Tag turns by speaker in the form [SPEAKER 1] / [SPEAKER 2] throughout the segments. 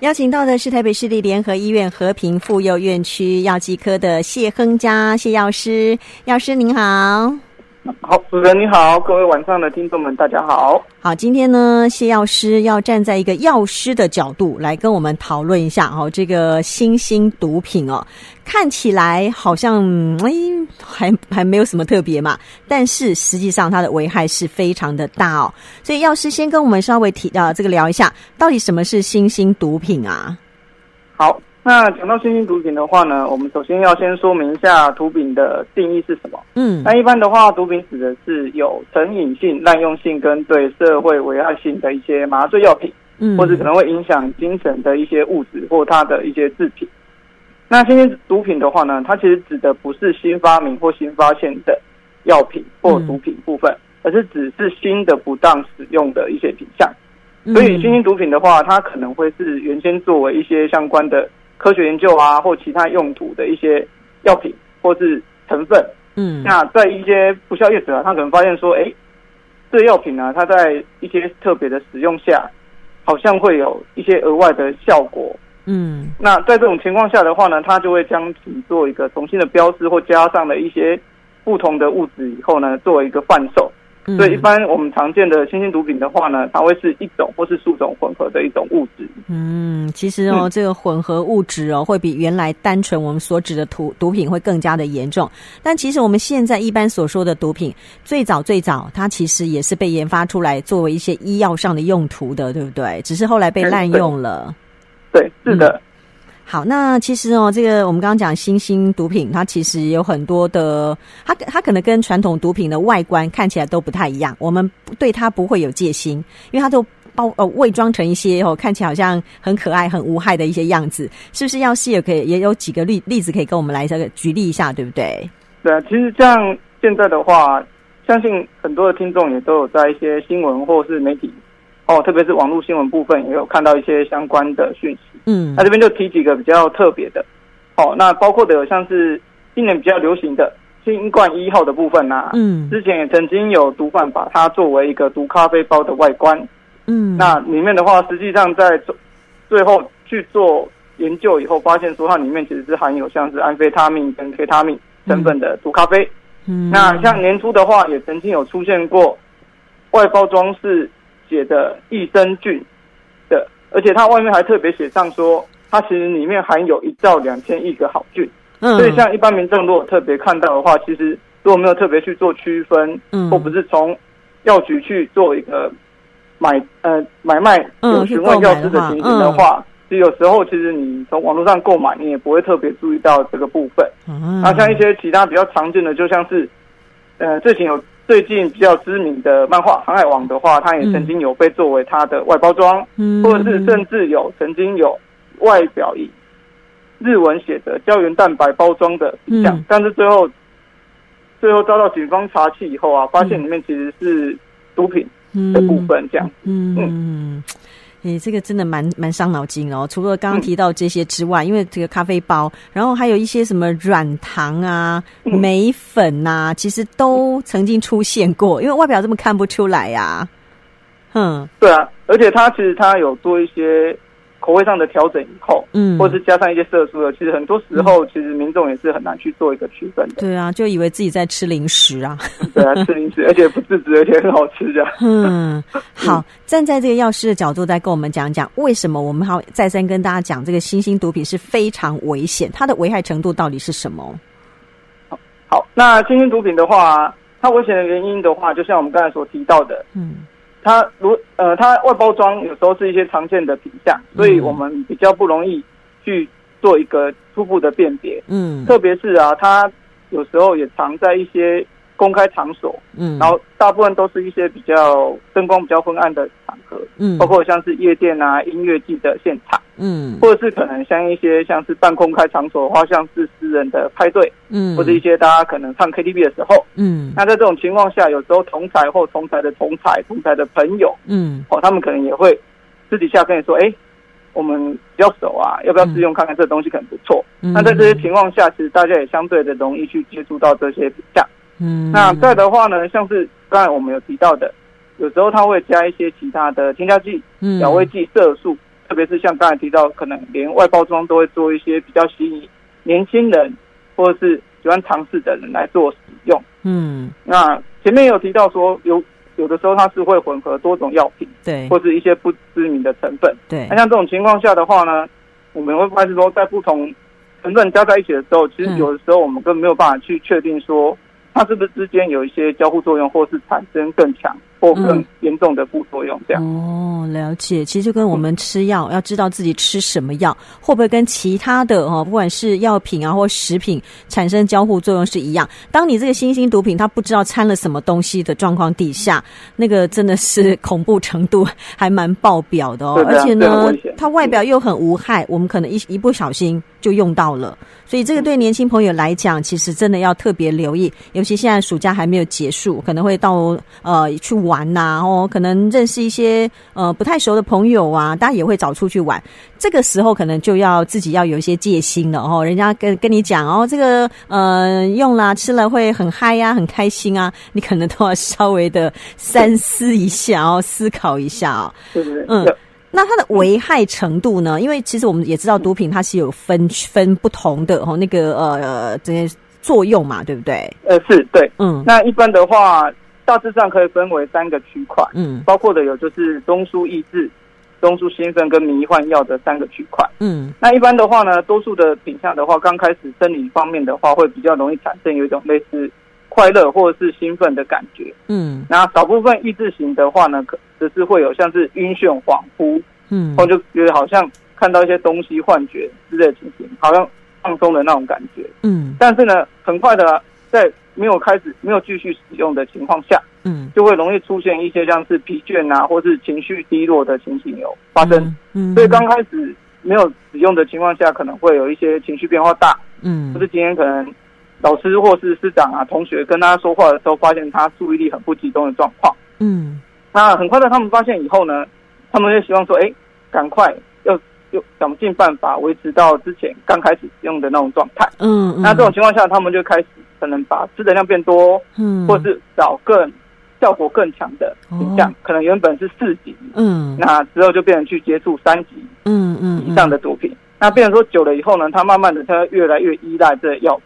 [SPEAKER 1] 邀请到的是台北市立联合医院和平妇幼院区药剂科的谢亨嘉谢药师，药师您好。
[SPEAKER 2] 好，主持人你好，各位晚上的听众们，大家好。
[SPEAKER 1] 好，今天呢，谢药师要站在一个药师的角度来跟我们讨论一下哦，这个新兴毒品哦，看起来好像哎还还没有什么特别嘛，但是实际上它的危害是非常的大哦。所以药师先跟我们稍微提啊，这个聊一下，到底什么是新兴毒品啊？
[SPEAKER 2] 好。那讲到新兴毒品的话呢，我们首先要先说明一下毒品的定义是什么。嗯，那一般的话，毒品指的是有成瘾性、滥用性跟对社会危害性的一些麻醉药品，嗯，或者可能会影响精神的一些物质或它的一些制品。那新兴毒品的话呢，它其实指的不是新发明或新发现的药品或毒品部分，而是只是新的不当使用的一些品项。所以新兴毒品的话，它可能会是原先作为一些相关的。科学研究啊，或其他用途的一些药品或是成分，嗯，那在一些不肖业者啊，他可能发现说，哎，这个药品呢、啊，它在一些特别的使用下，好像会有一些额外的效果，嗯，那在这种情况下的话呢，他就会将其做一个重新的标示，或加上了一些不同的物质以后呢，作为一个贩售。所以，一般我们常见的新兴毒品的话呢，它会是一种或是数种混合的一种物质。
[SPEAKER 1] 嗯，其实哦，这个混合物质哦，会比原来单纯我们所指的毒毒品会更加的严重。但其实我们现在一般所说的毒品，最早最早它其实也是被研发出来作为一些医药上的用途的，对不对？只是后来被滥用了。
[SPEAKER 2] 对，对，是的。嗯
[SPEAKER 1] 好，那其实哦，这个我们刚刚讲新兴毒品，它其实有很多的，它它可能跟传统毒品的外观看起来都不太一样，我们对它不会有戒心，因为它都包呃伪装成一些哦，看起来好像很可爱、很无害的一些样子，是不是？药师也可以也有几个例例子可以跟我们来这个举例一下，对不对？
[SPEAKER 2] 对啊，其实像现在的话，相信很多的听众也都有在一些新闻或是媒体。哦，特别是网络新闻部分也有看到一些相关的讯息。嗯，那这边就提几个比较特别的。哦，那包括的有像是今年比较流行的新冠一号的部分啊。嗯，之前也曾经有毒贩把它作为一个毒咖啡包的外观。嗯，那里面的话，实际上在最后去做研究以后，发现说它里面其实是含有像是安非他命跟 K 他命成分的毒咖啡。嗯，那像年初的话，也曾经有出现过外包装是。写的益生菌的，而且它外面还特别写上说，它其实里面含有一兆两千亿个好菌。嗯，所以像一般民众如果特别看到的话，其实如果没有特别去做区分，嗯，或不是从药局去做一个买呃买卖有询问药师的情形的话，其实有时候其实你从网络上购买，你也不会特别注意到这个部分。嗯，那像一些其他比较常见的，就像是呃最近有。最近比较知名的漫画《航海王》的话，它也曾经有被作为它的外包装，嗯，或者是甚至有曾经有外表以日文写的胶原蛋白包装的品项，嗯，但是最后最后遭到警方查缉以后啊，发现里面其实是毒品的部分，这样，嗯。嗯。嗯诶、欸，
[SPEAKER 1] 这个真的蛮蛮伤脑筋哦。除了刚刚提到这些之外，嗯、因为这个咖啡包，然后还有一些什么软糖啊、眉粉啊，其实都曾经出现过。因为外表这么看不出来呀、啊。嗯，
[SPEAKER 2] 对啊，而且它其实它有做一些。口味上的调整以后，嗯，或者是加上一些色素的，其实很多时候，其实民众也是很难去做一个区分的。
[SPEAKER 1] 对啊，就以为自己在吃零食啊。
[SPEAKER 2] 对啊，吃零食，而且不自知，而且很好吃的。
[SPEAKER 1] 嗯，好，站在这个药师的角度，再跟我们讲讲，为什么我们还再三跟大家讲，这个新兴毒品是非常危险，它的危害程度到底是什么？
[SPEAKER 2] 好，好，那新兴毒品的话，它危险的原因的话，就像我们刚才所提到的，嗯。它如呃，它外包装有时候是一些常见的品相，所以我们比较不容易去做一个初步的辨别。嗯，特别是啊，它有时候也藏在一些。公开场所，嗯，然后大部分都是一些比较灯光比较昏暗的场合，嗯，包括像是夜店啊、音乐季的现场，嗯，或者是可能像一些像是半公开场所的话，像是私人的派对，嗯，或者一些大家可能唱 KTV 的时候，嗯，那在这种情况下，有时候同台或同台的同台、同台的朋友，嗯，哦，他们可能也会私底下跟你说，哎，我们比较熟啊，要不要试用看看这东西可能不错？嗯，那在这些情况下，其实大家也相对的容易去接触到这些比价。嗯，那再的话呢，像是刚才我们有提到的，有时候它会加一些其他的添加剂、调味剂、色素，特别是像刚才提到，可能连外包装都会做一些比较吸引年轻人或者是喜欢尝试的人来做使用。嗯，那前面有提到说有。有的时候它是会混合多种药品，
[SPEAKER 1] 对，
[SPEAKER 2] 或是一些不知名的成分，
[SPEAKER 1] 对。
[SPEAKER 2] 那像这种情况下的话呢，我们会发现说，在不同成分加在一起的时候，其实有的时候我们根本没有办法去确定说，它是不是之间有一些交互作用，或是产生更强。或更严重的副作用，这样
[SPEAKER 1] 哦，了解。其实就跟我们吃药，嗯、要知道自己吃什么药，会不会跟其他的哦，不管是药品啊或食品产生交互作用是一样。当你这个新兴毒品，它不知道掺了什么东西的状况底下，那个真的是 恐怖程度还蛮爆表的哦。而且呢，它外表又很无害，我们可能一一不小心就用到了。所以这个对年轻朋友来讲，其实真的要特别留意，尤其现在暑假还没有结束，可能会到呃去。玩呐、啊，哦，可能认识一些呃不太熟的朋友啊，大家也会找出去玩。这个时候可能就要自己要有一些戒心了哦。人家跟跟你讲哦，这个呃用了吃了会很嗨呀、啊，很开心啊，你可能都要稍微的三思一下哦，思考一下哦。
[SPEAKER 2] 对对对。
[SPEAKER 1] 嗯，那它的危害程度呢？因为其实我们也知道毒品它是有分分不同的哦，那个呃这些作用嘛，对不对？
[SPEAKER 2] 呃，是对。嗯，那一般的话。大致上可以分为三个区块，嗯，包括的有就是中枢抑制、中枢兴奋跟迷幻药的三个区块，嗯，那一般的话呢，多数的品相的话，刚开始生理方面的话，会比较容易产生有一种类似快乐或者是兴奋的感觉，嗯，那少部分抑制型的话呢，可只是会有像是晕眩、恍惚，嗯，或就觉得好像看到一些东西、幻觉之类的情形，好像放松的那种感觉，嗯，但是呢，很快的在。没有开始，没有继续使用的情况下，嗯，就会容易出现一些像是疲倦啊，或是情绪低落的情形有发生。嗯，嗯，所以刚开始没有使用的情况下，可能会有一些情绪变化大。嗯，或是今天可能老师或是师长啊、同学跟他说话的时候，发现他注意力很不集中的状况。嗯，那很快的，他们发现以后呢，他们就希望说，哎，赶快要要想尽办法维持到之前刚开始使用的那种状态。嗯，嗯，那这种情况下，他们就开始。可能把吃的量变多，嗯，或是找更效果更强的品项，哦，可能原本是四级，嗯，那之后就变成去接触三级，嗯嗯以上的毒品，嗯嗯，那变成说久了以后呢，他慢慢的他越来越依赖这药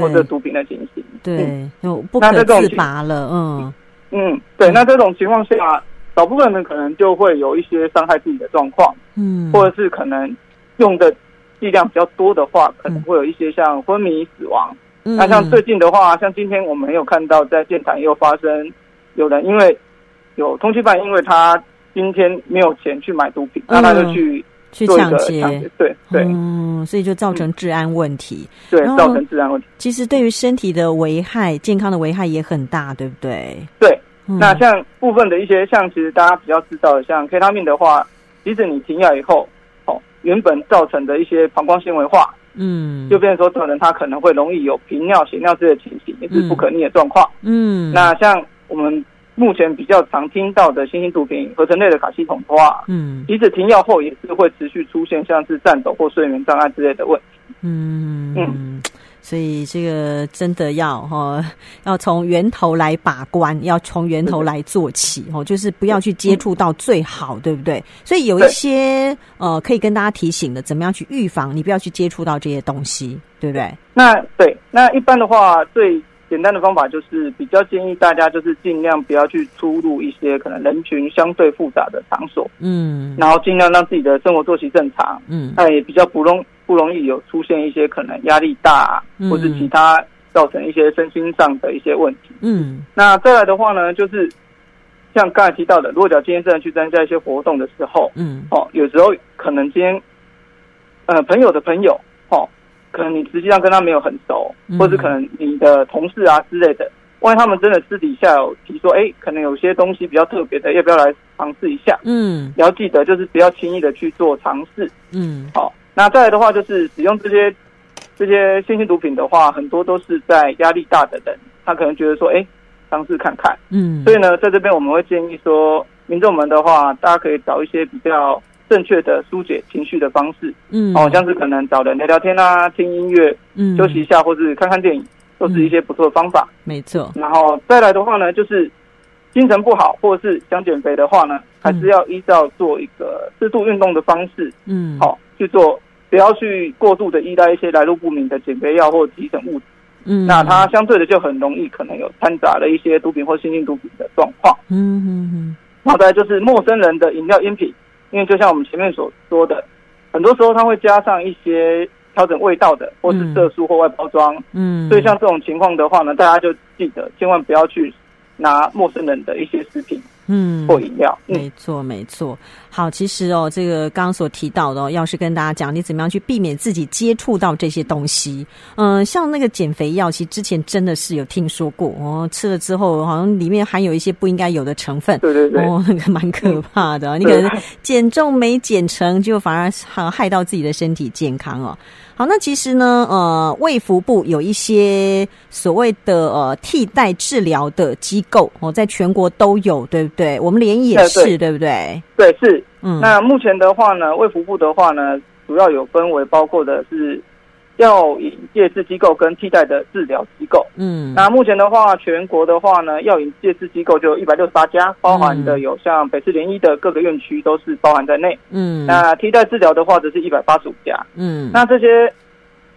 [SPEAKER 2] 或者毒品的情形，
[SPEAKER 1] 对，嗯，就不可自拔了，嗯。
[SPEAKER 2] 嗯，对，那这种情况下，少部分人可能就会有一些伤害自己的状况，嗯，或者是可能用的剂量比较多的话，可能会有一些像昏迷、死亡。那、嗯、像最近的话，像今天我们有看到在电台又发生，有人因为有通缉犯，因为他今天没有钱去买毒品，那、嗯、他就去做一个抢劫，对对，
[SPEAKER 1] 嗯，所以就造成治安问题，
[SPEAKER 2] 对，造成治安问题。
[SPEAKER 1] 其实对于身体的危害、健康的危害也很大，对不对？
[SPEAKER 2] 对，嗯、那像部分的一些，像其实大家比较知道的，像 K 他命的话，即使你停药以后，哦，原本造成的一些膀胱纤维化。嗯，就变成说，这种人他可能会容易有频尿、血尿这些情形，也是不可逆的状况。嗯，那像我们目前比较常听到的新型毒品合成类的卡西酮的话，嗯，即使停药后，也是会持续出现像是颤抖或睡眠障碍之类的问题。嗯嗯。
[SPEAKER 1] 所以这个真的要哈，要从源头来把关，要从源头来做起哦，就是不要去接触到最好，对不对？所以有一些呃，可以跟大家提醒的，怎么样去预防，你不要去接触到这些东西，对不对？
[SPEAKER 2] 那对，那一般的话，最简单的方法就是比较建议大家就是尽量不要去出入一些可能人群相对复杂的场所，嗯，然后尽量让自己的生活作息正常，嗯，那也比较不容。不容易有出现一些可能压力大，或是其他造成一些身心上的一些问题。嗯，那再来的话呢，就是像刚才提到的，如果讲今天真的去参加一些活动的时候，嗯，哦，有时候可能今天，呃，朋友的朋友，哦，可能你实际上跟他没有很熟，或是可能你的同事啊之类的，万一他们真的私底下有提说，哎，可能有些东西比较特别的，要不要来尝试一下？嗯，你要记得就是不要轻易的去做尝试。嗯，好。那再来的话，就是使用这些这些新型毒品的话，很多都是在压力大的人，他可能觉得说，哎，尝试看看，嗯，所以呢，在这边我们会建议说，民众们的话，大家可以找一些比较正确的疏解情绪的方式，嗯，哦，像是可能找人聊聊天啊，听音乐，嗯，休息一下，或是看看电影，都是一些不错的方法，
[SPEAKER 1] 没错。
[SPEAKER 2] 然后再来的话呢，就是精神不好或者是想减肥的话呢，还是要依照做一个适度运动的方式，嗯，好去做，不要去过度的依赖一些来路不明的减肥药或急诊物质。嗯，那它相对的就很容易可能有掺杂了一些毒品或新型毒品的状况。嗯嗯嗯。然后再就是陌生人的饮料饮品，因为就像我们前面所说的，很多时候它会加上一些调整味道的，或是色素或外包装。嗯。所以像这种情况的话呢，大家就记得千万不要去拿陌生人的一些食品。嗯，或饮料，
[SPEAKER 1] 嗯、没错没错。好，其实哦，这个刚刚所提到的，哦，要是跟大家讲，你怎么样去避免自己接触到这些东西。嗯、呃，像那个减肥药，其实之前真的是有听说过哦，吃了之后好像里面含有一些不应该有的成分。
[SPEAKER 2] 对对对，
[SPEAKER 1] 哦，那 个蛮可怕的。嗯、你可能减重没减成，就反而害害到自己的身体健康哦。好，那其实呢，呃，卫福部有一些所谓的呃替代治疗的机构哦，在全国都有，对不对？我们联也是，对，对，对不对？
[SPEAKER 2] 对，是。嗯，那目前的话呢，卫福部的话呢，主要有分为包括的是。药瘾戒治机构跟替代的治疗机构，嗯，那目前的话，全国的话呢，药瘾戒治机构就一百六十八家，包含的有像北市联医的各个院区都是包含在内，嗯，那替代治疗的话则是一百八十五家，嗯，那这些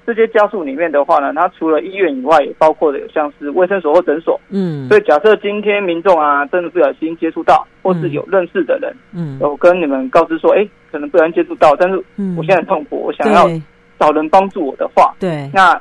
[SPEAKER 2] 这些家属里面的话呢，它除了医院以外，也包括的有像是卫生所或诊所，嗯，所以假设今天民众啊真的不小心接触到，或是有认识的人，嗯，有跟你们告知说，哎，可能不小心接触到，但是我现在很痛苦，我想要。找人帮助我的话，
[SPEAKER 1] 对，
[SPEAKER 2] 那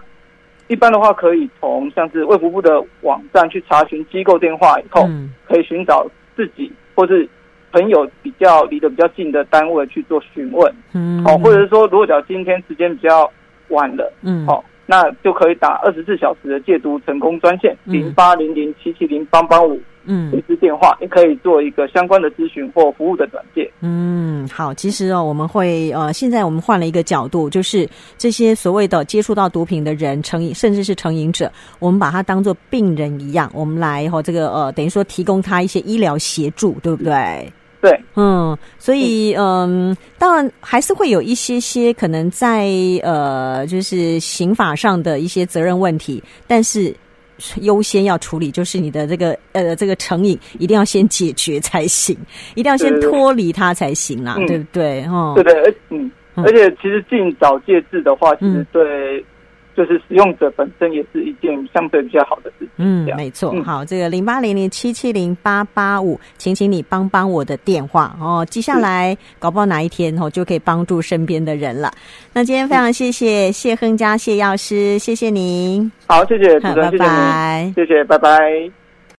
[SPEAKER 2] 一般的话可以从像是卫福部的网站去查询机构电话，以后、嗯、可以寻找自己或是朋友比较离得比较近的单位去做询问，嗯，哦，或者是说如果讲今天时间比较晚了，嗯，好，那就可以打二十四小时的戒毒成功专线零八零零七七零八八五。嗯，一支电话也可以做一个相关的咨询或服务的转介。
[SPEAKER 1] 嗯，好，其实哦，我们会呃，现在我们换了一个角度，就是这些所谓的接触到毒品的人，成瘾甚至是成瘾者，我们把他当做病人一样，我们来和、哦、这个呃，等于说提供他一些医疗协助，对不对？
[SPEAKER 2] 对，
[SPEAKER 1] 嗯，所以嗯，当然还是会有一些些可能在呃，就是刑法上的一些责任问题，但是。优先要处理就是你的这个呃这个成瘾一定要先解决才行，一定要先脱离它才行啦，对不对？哦，
[SPEAKER 2] 对对，嗯，而且其实尽早戒治的话，其实对。就是使用者本身也是一件相对比较好的事情。嗯，
[SPEAKER 1] 没错。嗯、好，这个零八零零七七零八八五，请请你帮帮我的电话哦，记下来，搞不好哪一天哦就可以帮助身边的人了。那今天非常谢谢谢亨家谢药师，谢谢您。
[SPEAKER 2] 好，谢谢主持人，拜拜，谢谢，拜拜。